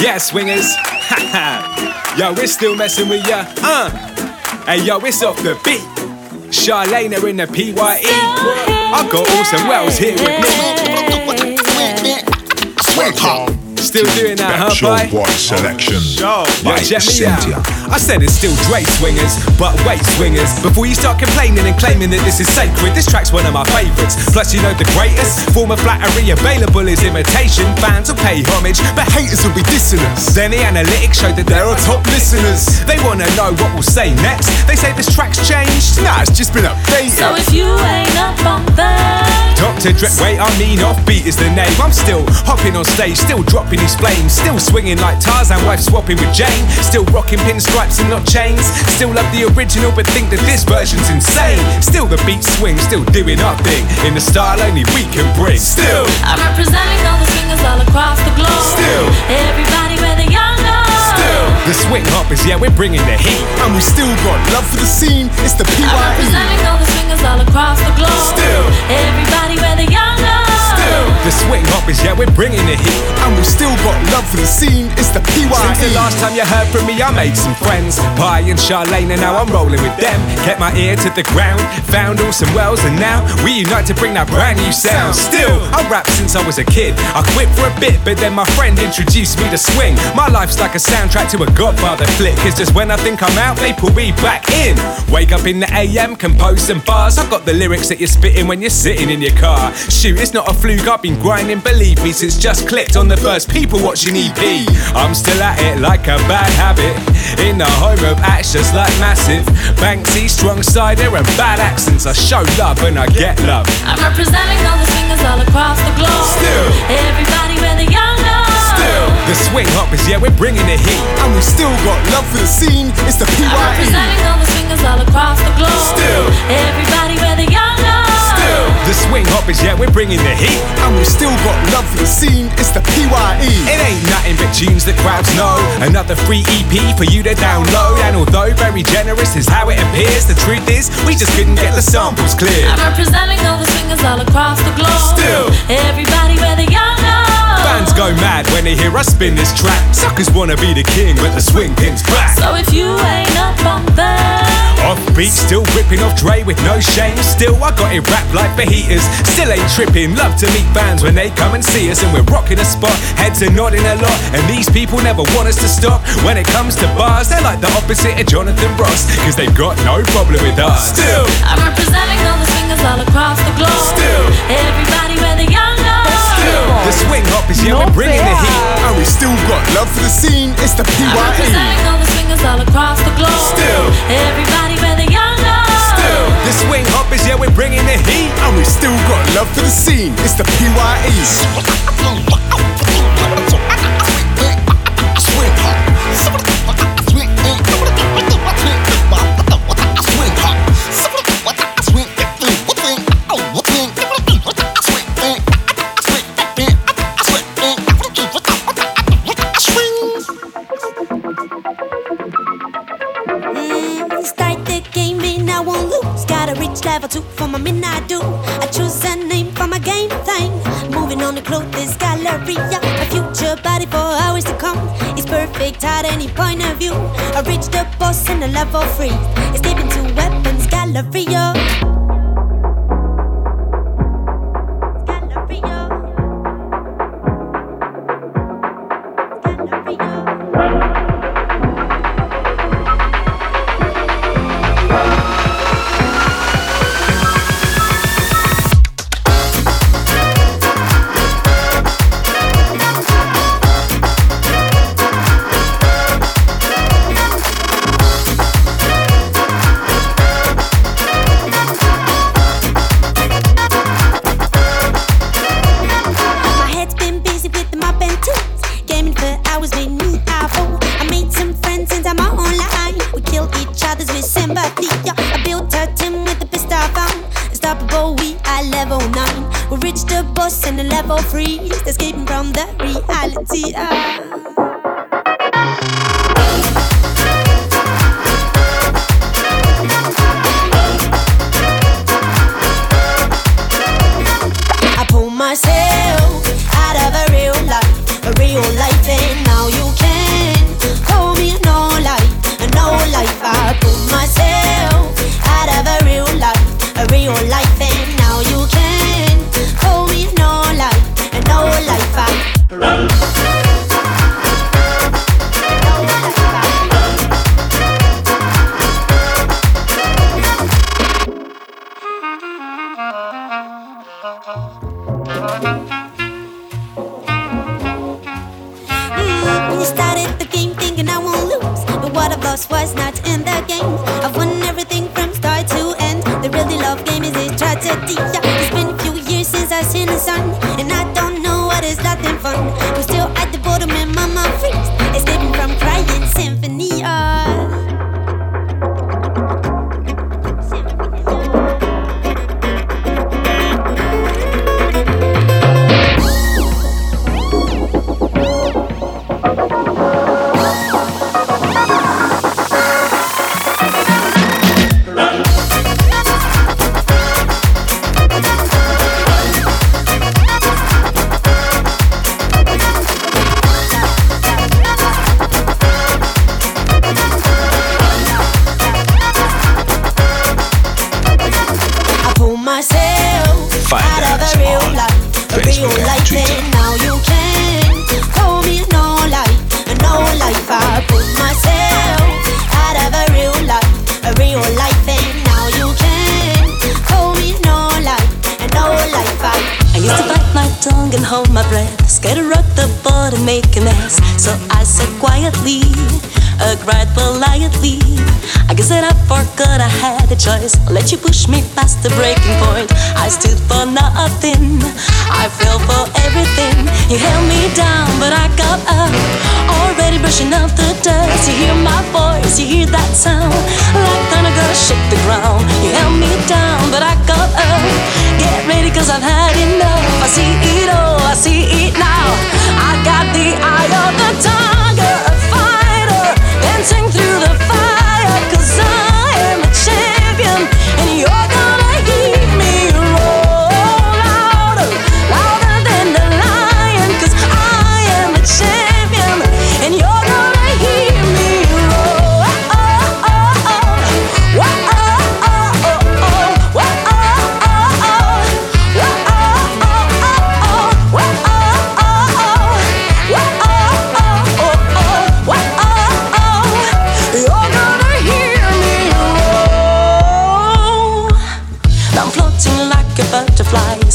Yeah, swingers. yo, we're still messing with ya. Uh. Hey, yo, it's off the beat. Charlene are in the PYE. I got Orson Wells here with me. Swing hop. Still doing that, huh, Show boy? Boy selection. Yo, by check me Cynthia. out. I said it's still Dre swingers, but wait swingers. Before you start complaining and claiming that this is sacred, this track's one of my favourites. Plus, you know the greatest form of flattery available is imitation. Fans will pay homage, but haters will be dissing us. Then the analytics show that there are top listeners. They wanna know what we'll say next. They say this track's changed. Nah, it's just been updated. So if you ain't up on that, Dr. Dre, wait, I mean offbeat is the name. I'm still hopping on stage, still dropping these flames, still swinging like Tarzan, wife swapping with Jane, still rocking pinstripes and not chains. Still love the original, but think that this version's insane. Still the beat swing, still doing our thing in the style only we can bring. Still, I'm representing all the swingers all across the globe. Still. everybody where the young go. still the swing hoppers, yeah, we're bringing the heat, and we still got love for the scene. It's the I'm representing all the swingers all across the globe. Still. everybody young swing hoppers, yeah, we're bringing the heat. And we still got love for the scene, it's the PYE. Since the last time you heard from me, I made some friends. Pi and Charlene, and now I'm rolling with them. Kept my ear to the ground, found Orson Wells, and now we unite to bring that brand new sound. Still, I rap since I was a kid. I quit for a bit, but then my friend introduced me to swing. My life's like a soundtrack to a Godfather flick. It's just when I think I'm out, they pull me back in. Wake up in the AM, compose some bars. I've got the lyrics that you're spitting when you're sitting in your car. Shoot, it's not a fluke, I've been grinding, believe me, since just clicked on the first people watching EP. I'm still at it like a bad habit. In the home of acts just like massive. Banksy, strong cider, and bad accents. I show love and I get love. I'm representing all the swingers all across the globe. Still. everybody where the young go. Still, the swing hoppers, yeah, we're bringing the heat. And we still got love for the scene, it's the PYE. I'm representing all the swingers all across the globe. Still. everybody where the young go. The swing hoppers, yeah, we're bringing the heat. And we still got love for the scene, it's the PYE. It ain't nothing but tunes that crowds know. Another free EP for you to download. And although very generous is how it appears, the truth is, we just couldn't get the samples clear. I'm representing all the swingers all across the globe. Still. everybody where the young go. Fans go mad when they hear us spin this track. Suckers wanna be the king, but the swing pin's back. So if you ain't up on that, Offbeat, still ripping off Dre with no shame. Still, I got it wrapped like fajitas. Still ain't tripping. Love to meet fans when they come and see us, and we're rocking a spot. Heads are nodding a lot, and these people never want us to stop. When it comes to bars, they're like the opposite of Jonathan Ross, cause they've got no problem with us. Still, I'm representing all the swingers all across the globe. Still. everybody where the young go. still, the swing hoppers, yeah, we're bringing the heat. And we still got love for the scene. It's the I'm representing all the swingers all across the globe. Still. everybody where the young go. Still, the swing hoppers, yeah, we're bringing the heat. And we still got love for the scene. It's the PYE. Swing I reached the boss in a level three.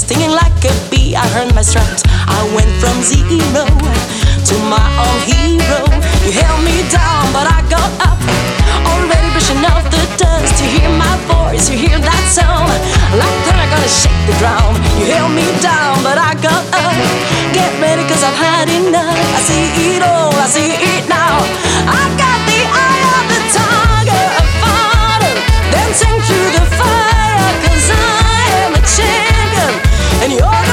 Singing like a bee. I earned my stripes. I went from zero to my own hero. You held me down, but I got up. Already brushing off the dust. You hear my voice, you hear that sound. Like that, I'm gonna shake the ground. You held me down, but I got up. Get ready, cause I've had enough. I see it all, I see it now. I got the eye of the tiger, a fighter, dancing through. Daniel.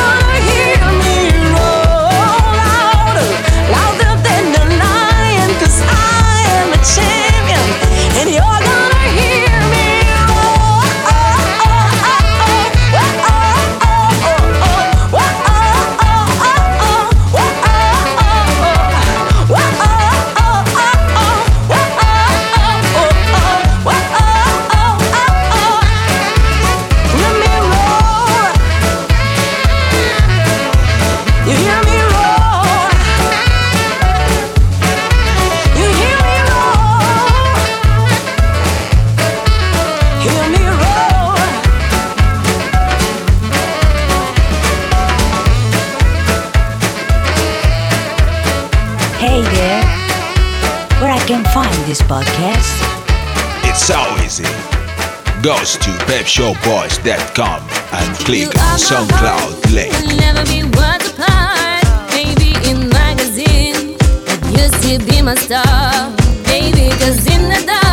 this podcast? It's so easy. Go to pepshowboys.com and click on SoundCloud link. Never be apart. Maybe in magazine, but be my star. Baby, cause in the dark.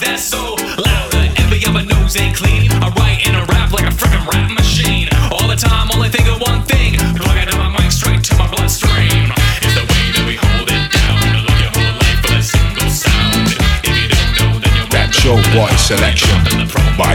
that's so loud that every other nose ain't clean. I write and I rap like a freaking rap machine. All the time, only think of one thing. Plug it my mic straight to my bloodstream. Voice selection by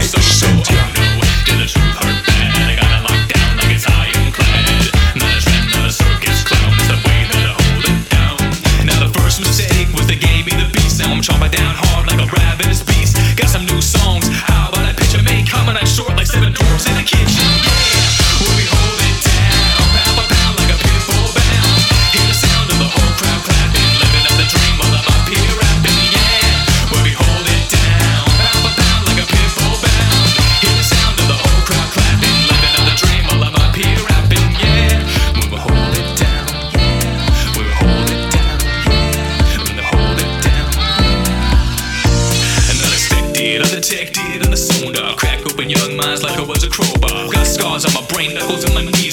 on my brain, knuckles in my knees.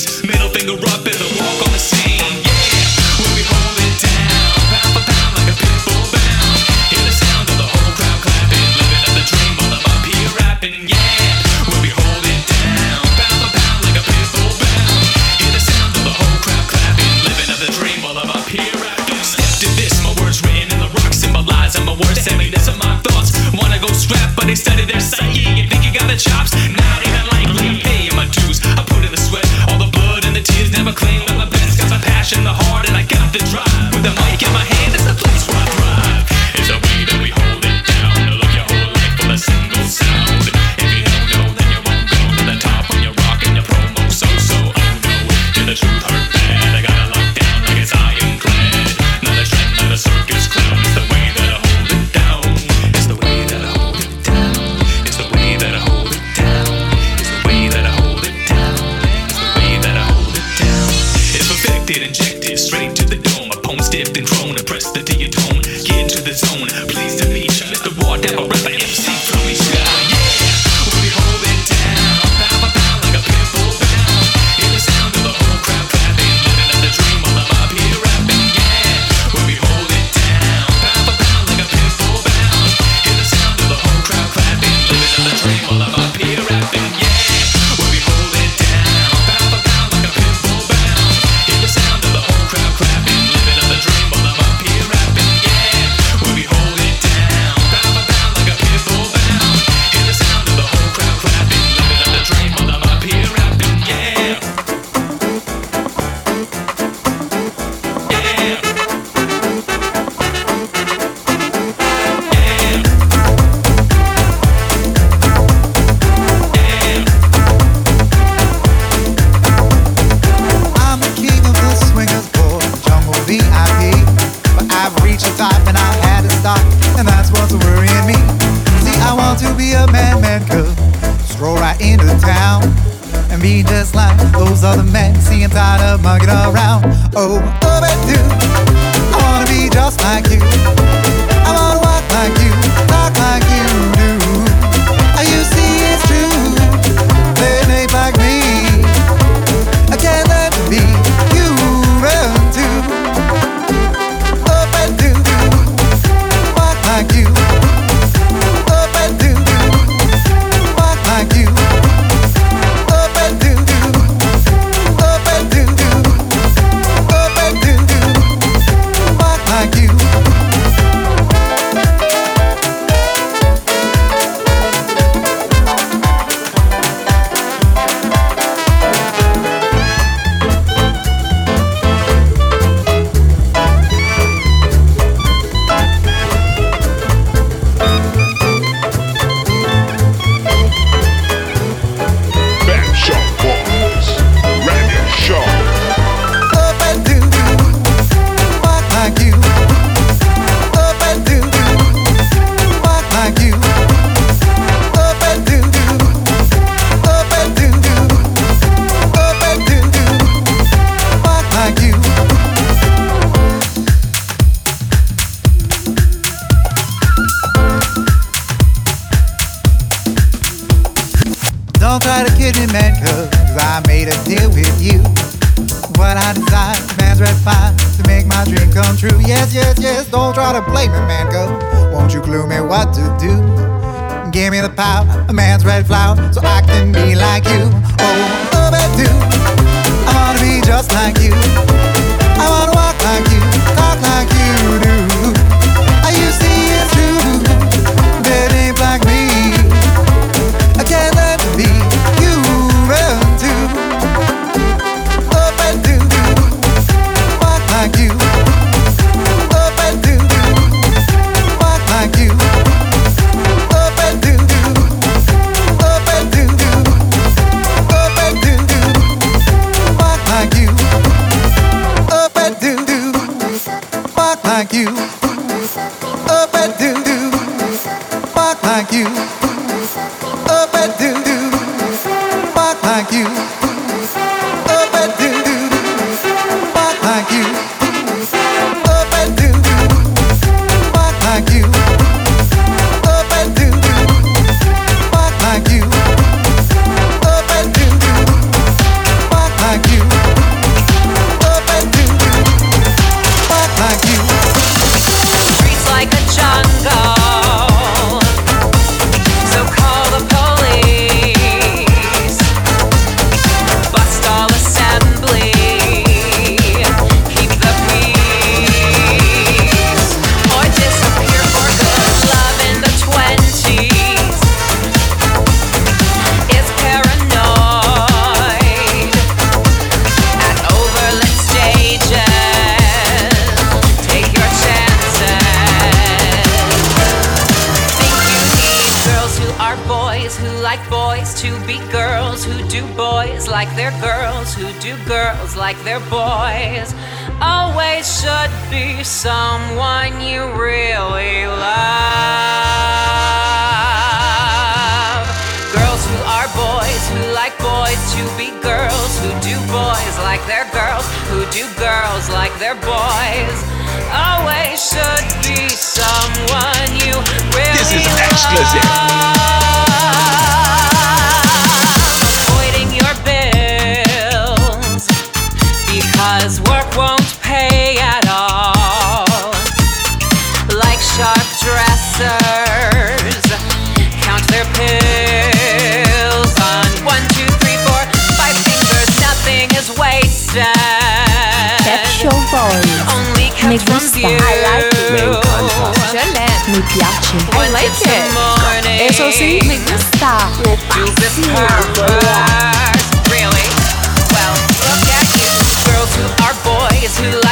dream come true. Yes, yes, yes, don't try to blame me, man. Go, won't you clue me what to do? Give me the power, a man's red flower, so I can be like you. Oh, oh overdue. I wanna be just like you. I wanna walk like you, talk like you do. like their boys always should be someone you really love. Girls who are boys, who like boys to be girls, who do boys like their girls, who do girls like their boys. Always should be someone you really This is exclusive. Love. Piace. I like it. Eso sí. Me gusta. Really? Well, look at you. Boys who like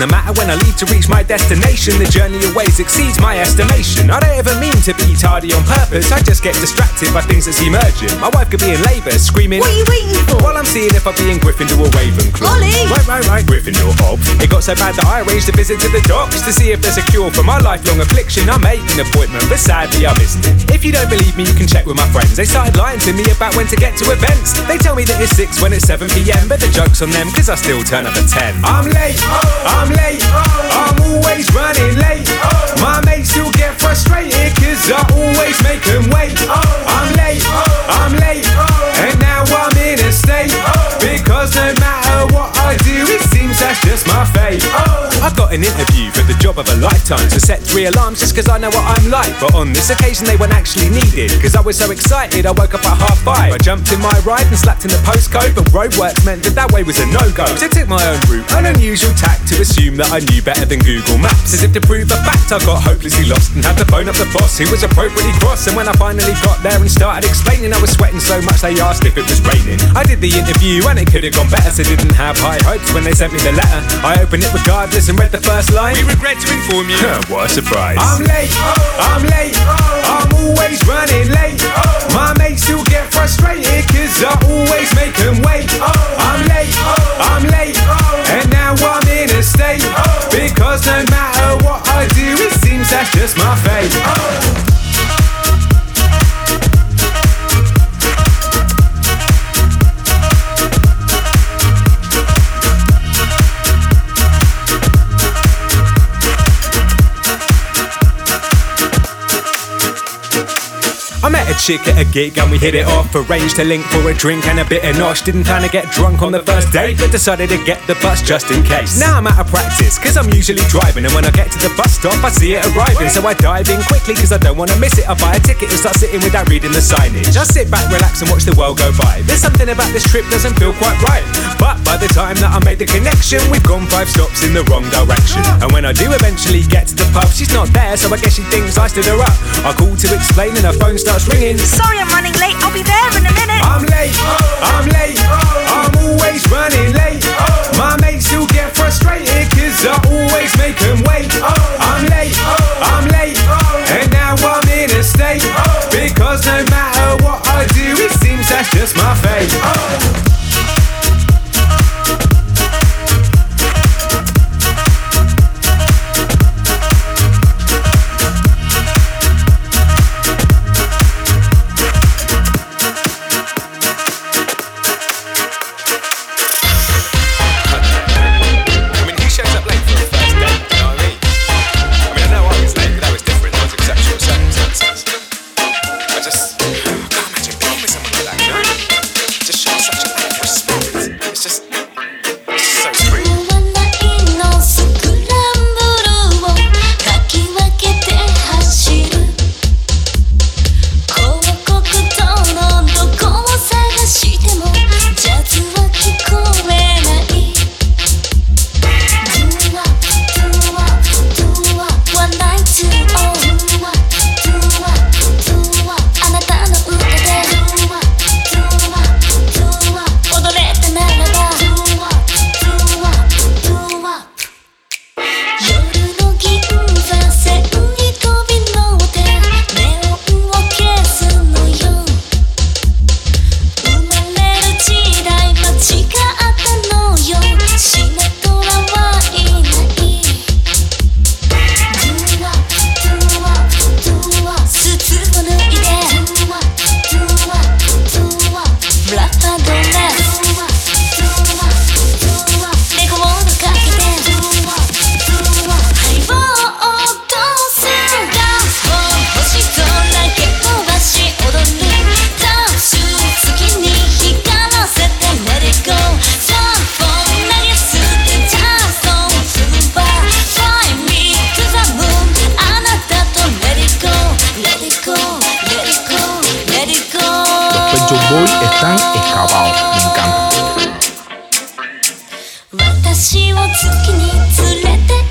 no matter when I leave to reach my destination, the journey always exceeds my estimation. I don't ever mean to be tardy on purpose, I just get distracted by things that seem urgent. My wife could be in labour, screaming, What are you waiting for? While I'm seeing if I'll be in Gryffindor or Ravenclaw. Ollie! Right, right, right, Gryffindor, Ob. It got so bad that I arranged a visit to the docks to see if there's a cure for my lifelong affliction. I made an appointment, but sadly I missed it. If you don't believe me, you can check with my friends. They started lying to me about when to get to events. They tell me that it's 6 when it's 7 pm, but the joke's on them, cause I still turn up at 10. I'm late, I'm late, I'm always running late. My mates still get frustrated, cause I always make them wait. I'm late, I'm late, and now I'm in a state. Because no matter what I do, it seems that's just my fate. I got an interview for the job of a lifetime, so set three alarms just cause I know what I'm like. But on this occasion, they weren't actually needed, cause I was so excited, I woke up at half five. I jumped in my ride and slapped in the postcode, but roadworks meant that that way was a no go. So I took my own route, an unusual tack to assume that I knew better than Google Maps. As if to prove a fact, I got hopelessly lost and had to phone up the boss, who was appropriately cross. And when I finally got there and started explaining, I was sweating so much they asked if it was raining. I did the interview and it could have gone better, so didn't have high hopes when they sent me the letter. I opened it regardless and read the first line. We regret to inform you. what a surprise. I'm late, I'm late, I'm always running late. My mates still get frustrated cause I always make them wait. I'm late, I'm late, and now I'm in a state. Because no matter what I do, it seems that's just my fate. Chick at a gig and we hit it off. Arranged to link for a drink and a bit of nosh. Didn't plan to get drunk on the first date, but decided to get the bus just in case. Now I'm out of practice, cause I'm usually driving. And when I get to the bus stop, I see it arriving. So I dive in quickly, cause I don't wanna miss it. I buy a ticket and start sitting without reading the signage. I sit back, relax, and watch the world go by. There's something about this trip doesn't feel quite right. But by the time that I made the connection, we've gone five stops in the wrong direction. And when I do eventually get to the pub, she's not there, so I guess she thinks I stood her up. I call to explain, and her phone starts ringing. Sorry, I'm running late. I'll be there in a minute. I'm late, I'm late, I'm always running late. My mates still get frustrated cause I always make them wait. I'm late, I'm late, and now I'm in a state. Because no matter what I do, it seems that's just my fate. 私を月に連れて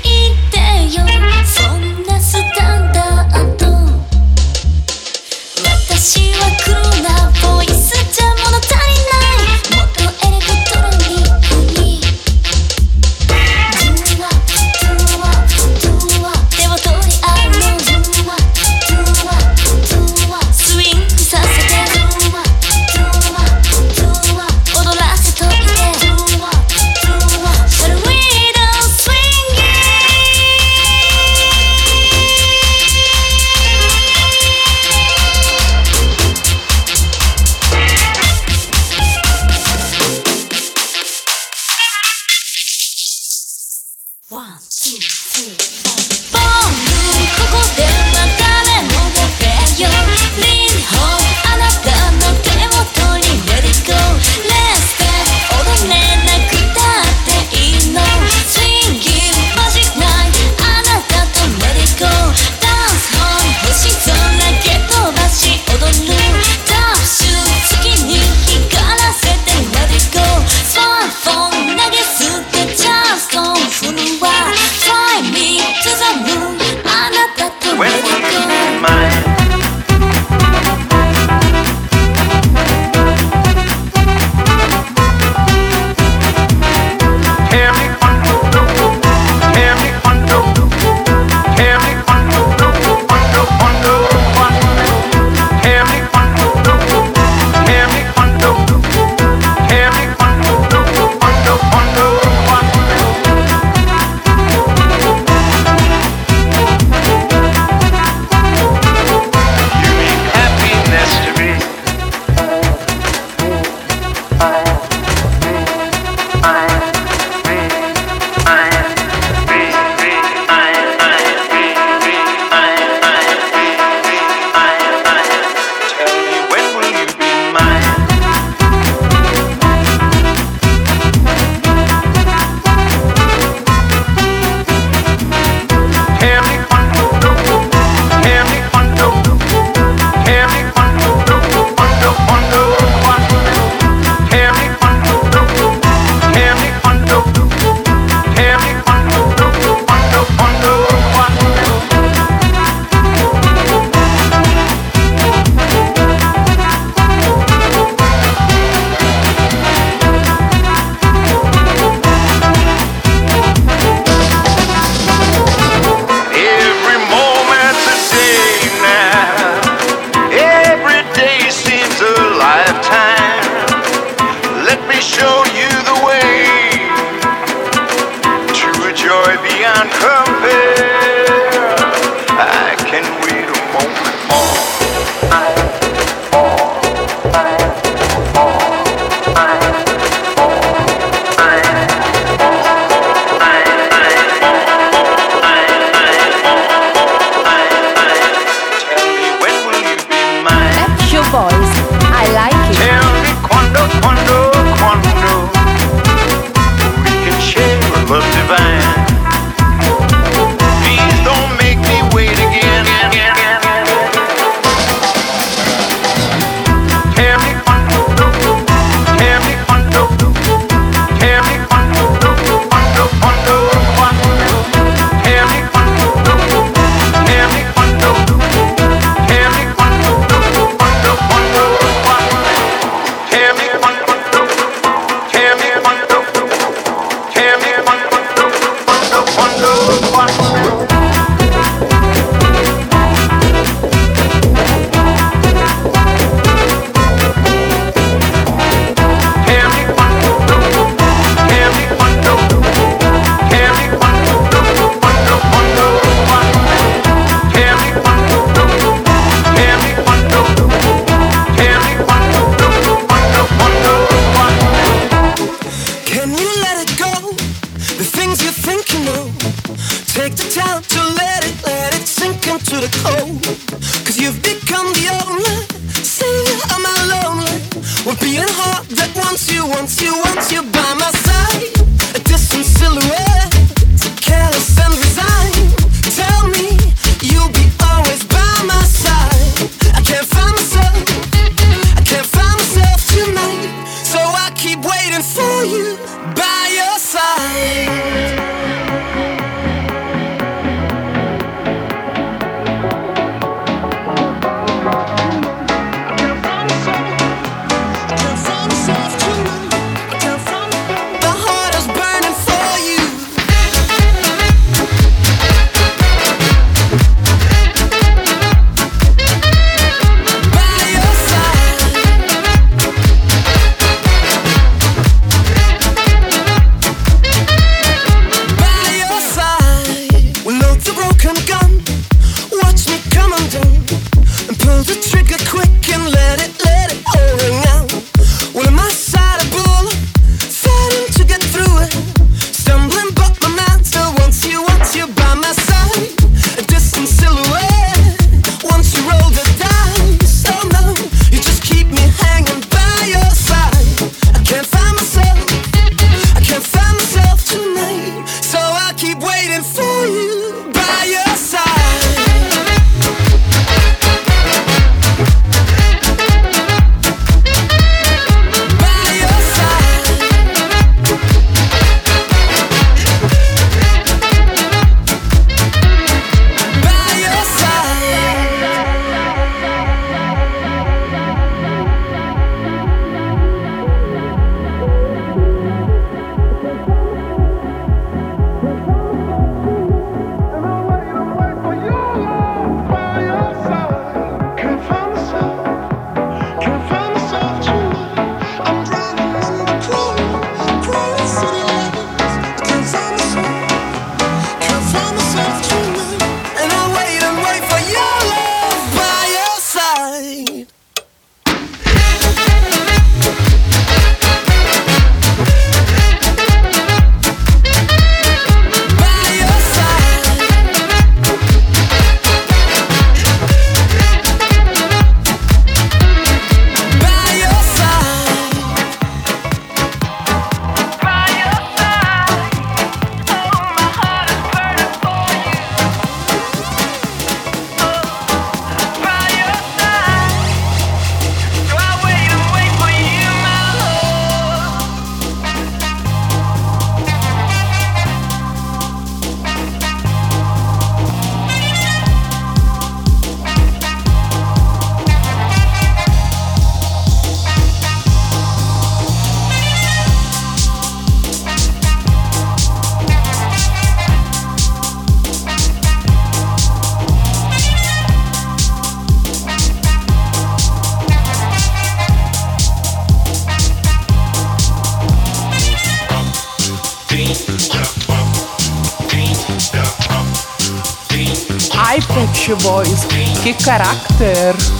And pull Характер.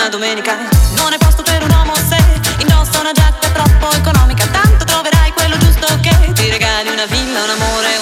una domenica. Non è posto per un uomo se indossa una giacca troppo economica. Tanto troverai quello giusto che ti regali una villa, un amore,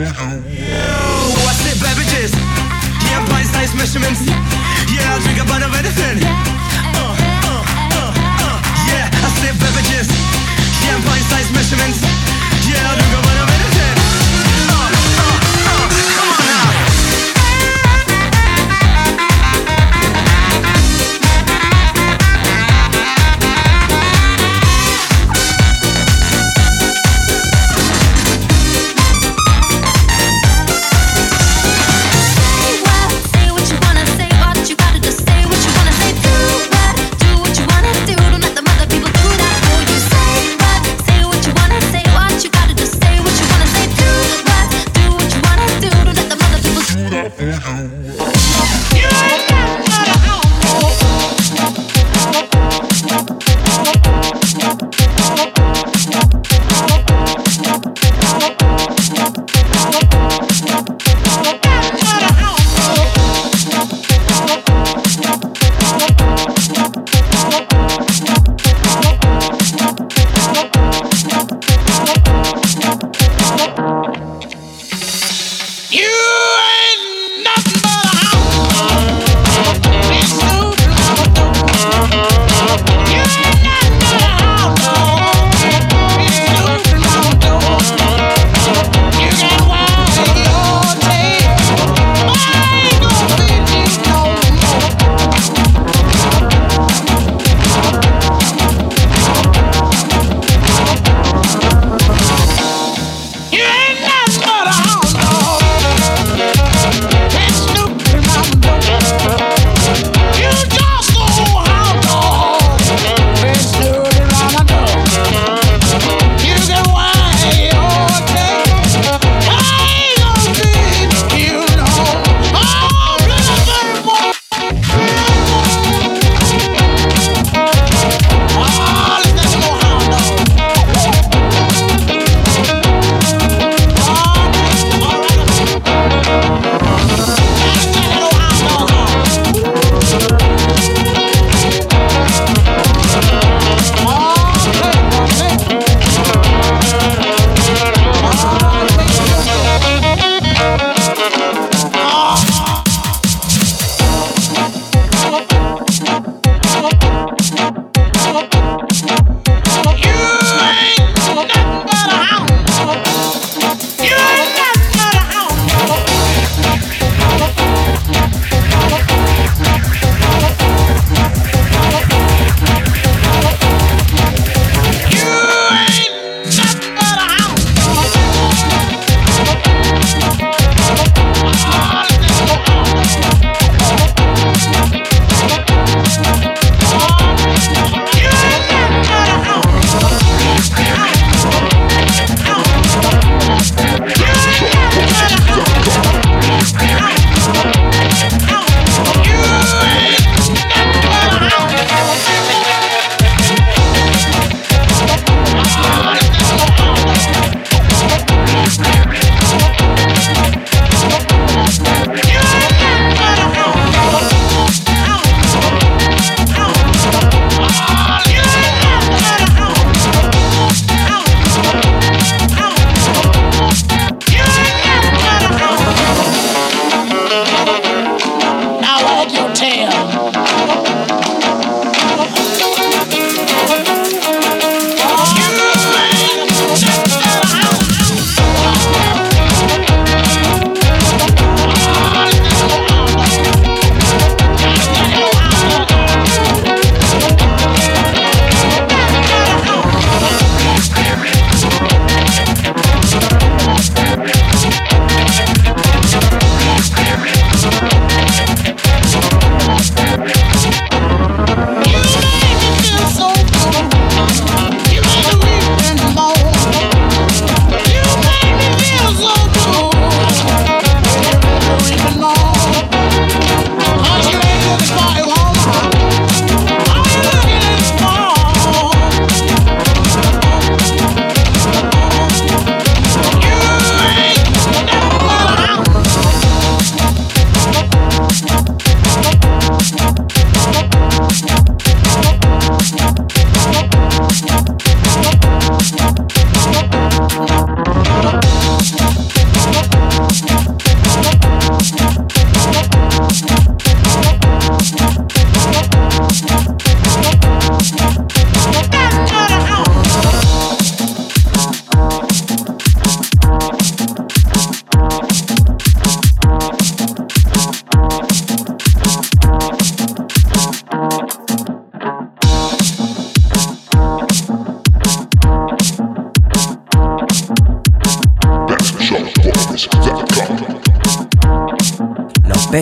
What's it, beverages? Yeah, pint-sized measurements. Yeah, I'll drink a bottle of anything.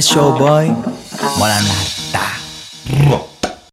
Show Boy.